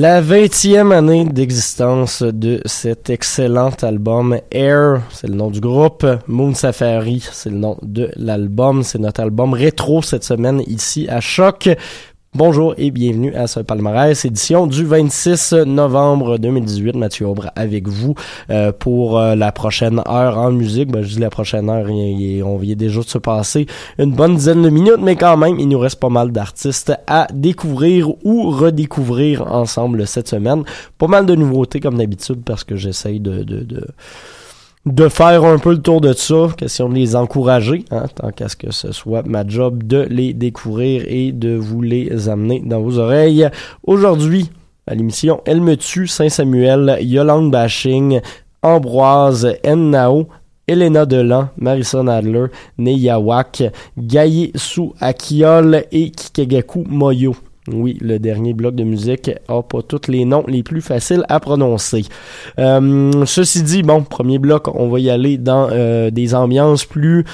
La 20e année d'existence de cet excellent album Air, c'est le nom du groupe. Moon Safari, c'est le nom de l'album. C'est notre album rétro cette semaine ici à Choc. Bonjour et bienvenue à ce palmarès, édition du 26 novembre 2018. Mathieu Aubre avec vous euh, pour euh, la prochaine heure en musique. Ben, je dis la prochaine heure, on vient déjà de se passer une bonne dizaine de minutes, mais quand même, il nous reste pas mal d'artistes à découvrir ou redécouvrir ensemble cette semaine. Pas mal de nouveautés comme d'habitude parce que j'essaye de de faire un peu le tour de ça, question de les encourager, hein, tant qu'à ce que ce soit ma job de les découvrir et de vous les amener dans vos oreilles. Aujourd'hui, à l'émission Elle me tue, Saint-Samuel, Yolande Bashing, Ambroise, Ennao, Elena Delan, Marissa Adler, Neyawak, Gaye Sou Akiol et Kikegaku Moyo. Oui, le dernier bloc de musique a pas tous les noms les plus faciles à prononcer. Euh, ceci dit, bon, premier bloc, on va y aller dans euh, des ambiances plus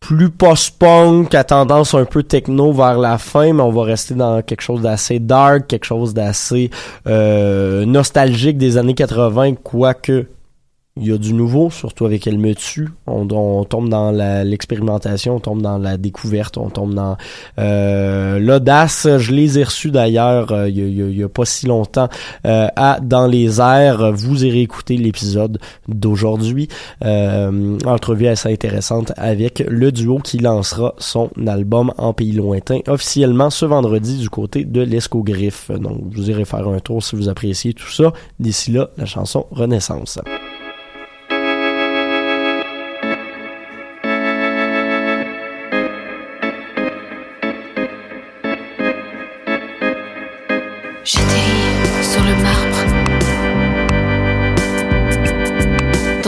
plus post-punk, à tendance un peu techno vers la fin, mais on va rester dans quelque chose d'assez dark, quelque chose d'assez euh, nostalgique des années 80, quoique il y a du nouveau, surtout avec Elle me tue. On, tombe dans l'expérimentation, on tombe dans la découverte, on tombe dans euh, l'audace. Je les ai reçus d'ailleurs euh, il, y a pas si longtemps euh, à Dans les airs. Vous irez écouter l'épisode d'aujourd'hui. entrevue assez intéressante avec le duo qui lancera son album En pays lointain officiellement ce vendredi du côté de l'Escogriffe. Donc vous irez faire un tour si vous appréciez tout ça. D'ici là, la chanson Renaissance.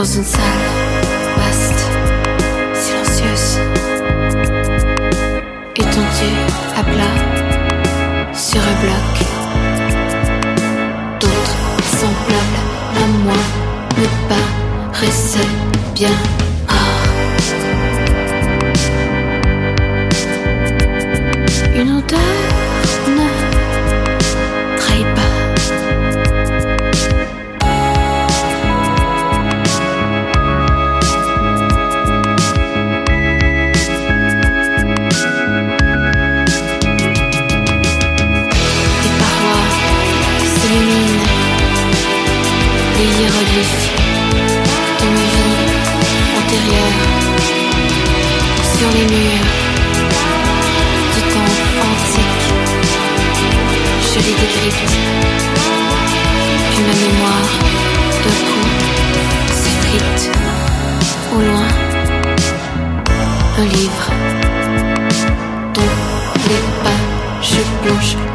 Dans une salle vaste, silencieuse, étendue à plat sur un bloc. D'autres semblables à moi ne paraissaient bien. Rouge.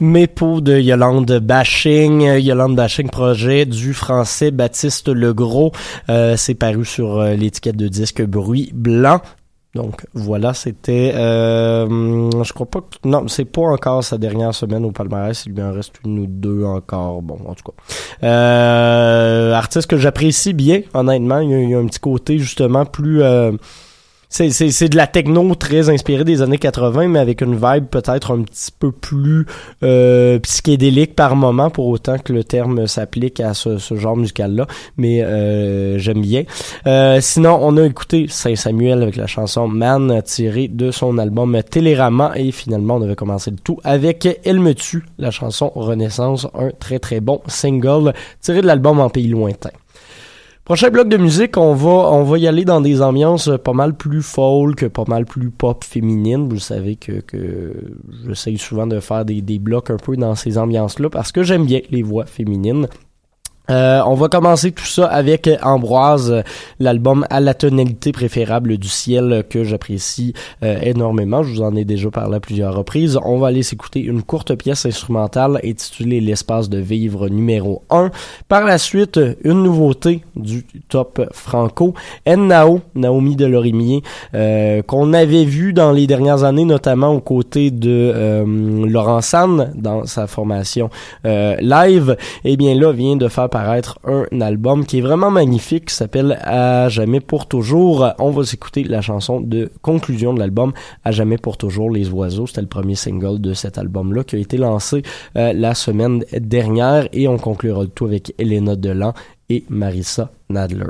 Mépo de Yolande Bashing, Yolande Bashing projet du français Baptiste Legros. Euh, c'est paru sur euh, l'étiquette de disque Bruit Blanc. Donc voilà, c'était, euh, je crois pas que, non, c'est pas encore sa dernière semaine au palmarès, il lui en reste une ou deux encore, bon, en tout cas. Euh, artiste que j'apprécie bien, honnêtement, il y, a, un petit côté justement plus... Euh, c'est, c'est, de la techno très inspirée des années 80, mais avec une vibe peut-être un petit peu plus euh, psychédélique par moment, pour autant que le terme s'applique à ce, ce genre musical-là. Mais euh, j'aime bien. Euh, sinon, on a écouté Saint-Samuel avec la chanson Man tirée de son album Télérama et finalement, on avait commencé le tout avec Elle me tue, la chanson Renaissance, un très très bon single tiré de l'album En pays lointain. Prochain bloc de musique, on va on va y aller dans des ambiances pas mal plus folk, pas mal plus pop féminine. Vous savez que, que j'essaye souvent de faire des, des blocs un peu dans ces ambiances-là parce que j'aime bien les voix féminines. Euh, on va commencer tout ça avec Ambroise, l'album à la tonalité préférable du ciel que j'apprécie euh, énormément. Je vous en ai déjà parlé à plusieurs reprises. On va aller s'écouter une courte pièce instrumentale intitulée L'espace de vivre numéro 1. Par la suite, une nouveauté du top franco, Ennao, Naomi Delorimier, euh, qu'on avait vu dans les dernières années, notamment aux côtés de euh, Laurent San dans sa formation euh, live. Et eh bien là, vient de faire un album qui est vraiment magnifique, qui s'appelle À jamais pour toujours. On va s'écouter la chanson de conclusion de l'album À jamais pour toujours les oiseaux. C'était le premier single de cet album-là qui a été lancé euh, la semaine dernière et on conclura le tout avec Elena Delan et Marissa Nadler.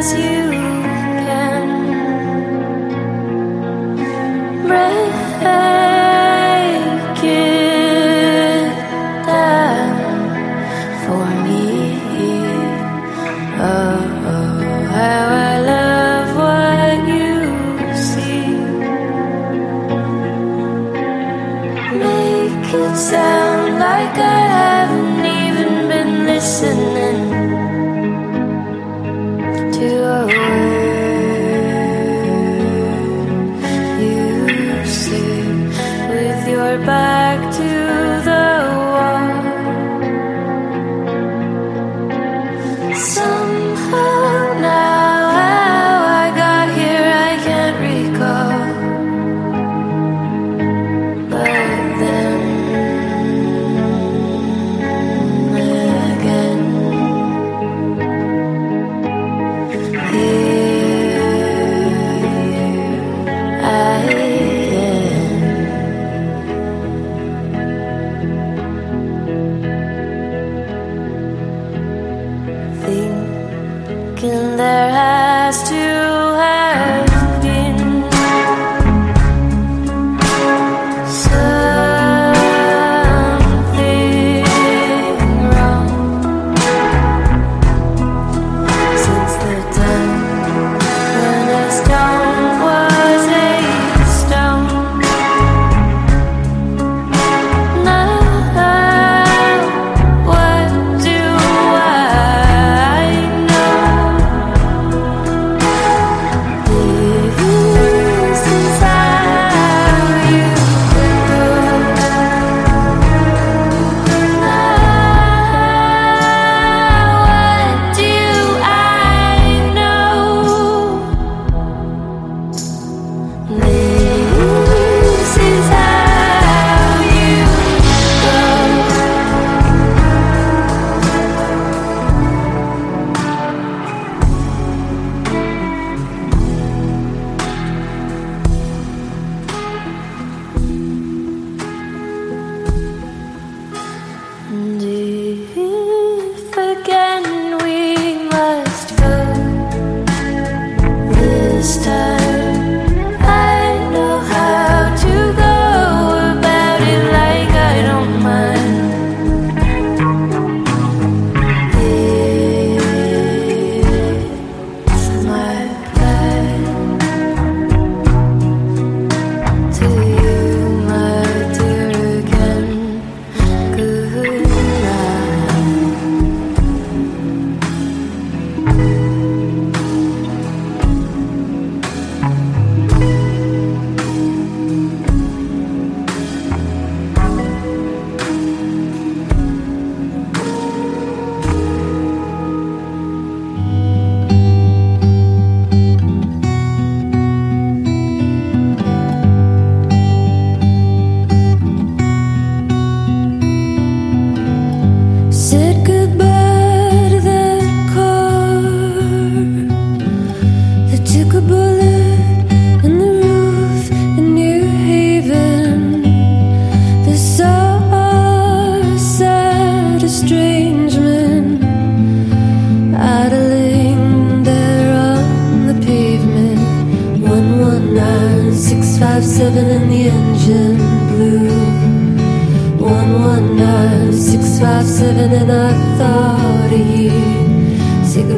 as you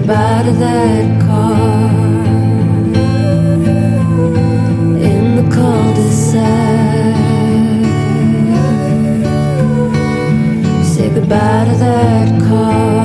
jump out of that car in the cul-de-sac. Say goodbye to that car.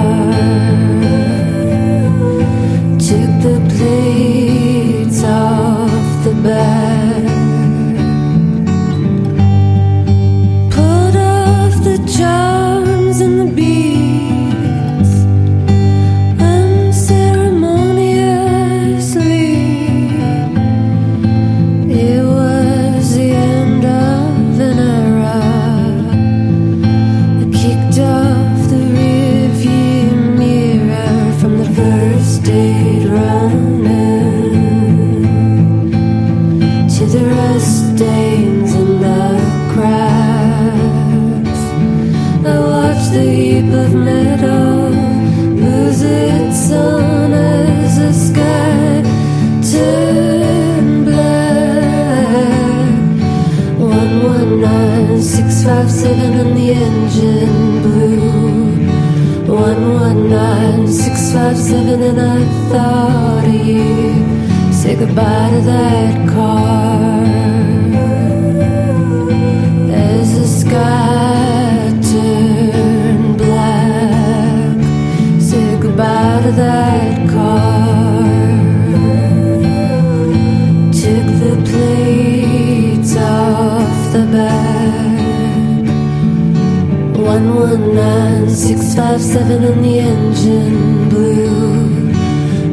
One one nine six five seven and the engine blew.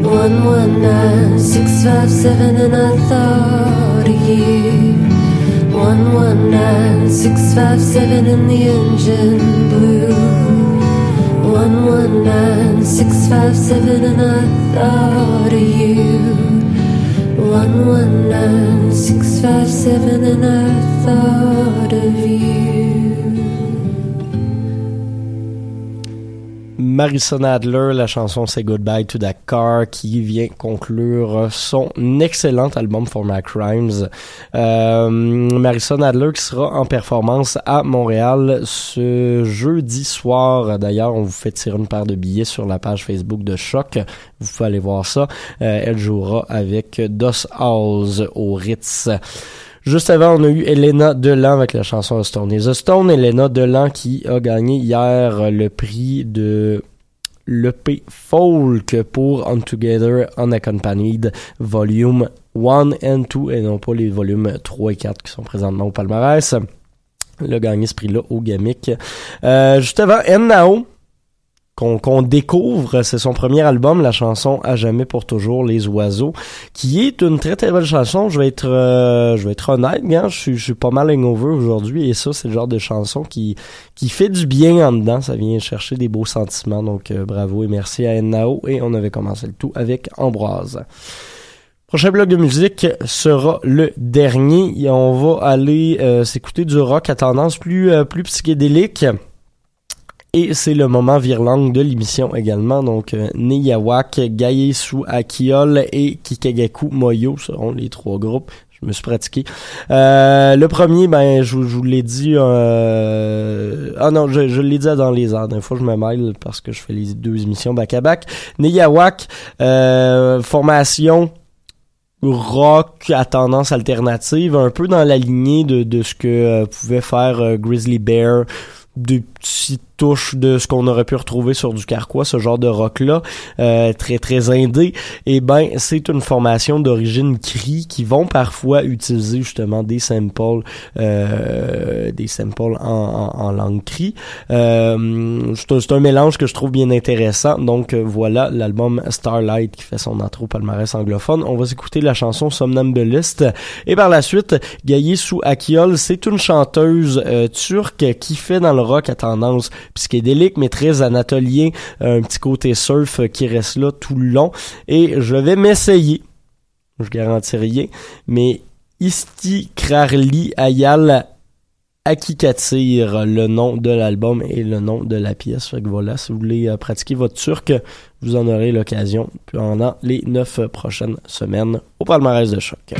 One one nine six five seven and I thought of you. One one nine six five seven and the engine blew. One one nine six five seven and I thought of you. One one nine six five seven and I thought of you. Marison Adler, la chanson C'est Goodbye to Car qui vient conclure son excellent album For My Crimes. Euh, Marison Adler qui sera en performance à Montréal ce jeudi soir. D'ailleurs, on vous fait tirer une paire de billets sur la page Facebook de Choc. Vous pouvez aller voir ça. Euh, elle jouera avec Dos House au Ritz. Juste avant, on a eu Elena Delan avec la chanson Stone is a Stone. Elena Delan qui a gagné hier le prix de l'EP Folk pour On Together Unaccompanied Volume 1 and 2 et non pas les volumes 3 et 4 qui sont présentement au palmarès. A gagné ce prix-là au Gamic. Euh, juste avant, Nao qu'on découvre, c'est son premier album, la chanson À jamais pour toujours, Les oiseaux, qui est une très très belle chanson. Je vais être, euh, je vais être honnête, hein, je suis, je suis pas mal hangover aujourd'hui et ça, c'est le genre de chanson qui qui fait du bien en dedans. Ça vient chercher des beaux sentiments. Donc euh, bravo et merci à Nao et on avait commencé le tout avec Ambroise. Prochain bloc de musique sera le dernier et on va aller euh, s'écouter du rock à tendance plus euh, plus psychédélique. Et c'est le moment virlang de l'émission également. Donc, euh, Niyawak, Gayesu Akiol et Kikagaku Moyo seront les trois groupes. Je me suis pratiqué. Euh, le premier, ben, je, vous l'ai dit. Euh... Ah non, je, l'ai dit dans les heures. Des fois, je me mêle parce que je fais les deux émissions back-à-back. Niyawak, euh, formation rock à tendance alternative, un peu dans la lignée de, de ce que euh, pouvait faire euh, Grizzly Bear, des petites touches de ce qu'on aurait pu retrouver sur du carquois, ce genre de rock-là, euh, très très indé, et ben c'est une formation d'origine cri qui vont parfois utiliser justement des samples, euh, des samples en, langue cri. Euh, c'est un, mélange que je trouve bien intéressant. Donc voilà l'album Starlight qui fait son intro palmarès anglophone. On va écouter la chanson Somnambulist et par la suite Gaye sous Akiol, c'est une chanteuse turque qui fait dans le rock à tendance psychédélique, mais très anatolien, un petit côté surf qui reste là tout le long. Et je vais m'essayer, je garantis rien, mais Isti Krarli Ayal Akikatir, le nom de l'album et le nom de la pièce. Fait que voilà, si vous voulez euh, pratiquer votre turc, vous en aurez l'occasion pendant les neuf prochaines semaines au palmarès de choc.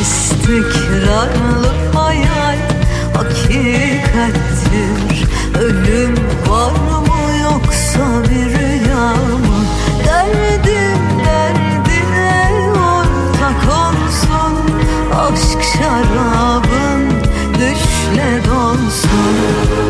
İstikrarlı hayal hakikattir. Ölüm var mı yoksa bir rüya mı? Derdim derdine ortak olsun. Aşk şarabın düşle dolsun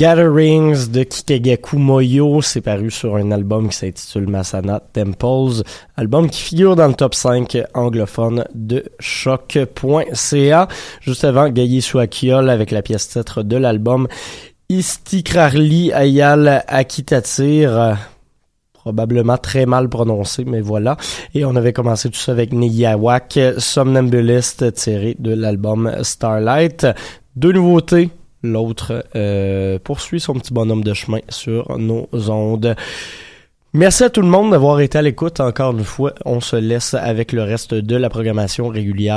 Gatherings de Kikagaku Moyo, c'est paru sur un album qui s'intitule Masana Temples, album qui figure dans le top 5 anglophone de choc.ca. Juste avant, Gaye Suakiol avec la pièce titre de l'album Istikrarli Ayal Akitatir probablement très mal prononcé, mais voilà. Et on avait commencé tout ça avec Niyawak, Somnambulist, tiré de l'album Starlight. Deux nouveautés. L'autre euh, poursuit son petit bonhomme de chemin sur nos ondes. Merci à tout le monde d'avoir été à l'écoute encore une fois. On se laisse avec le reste de la programmation régulière.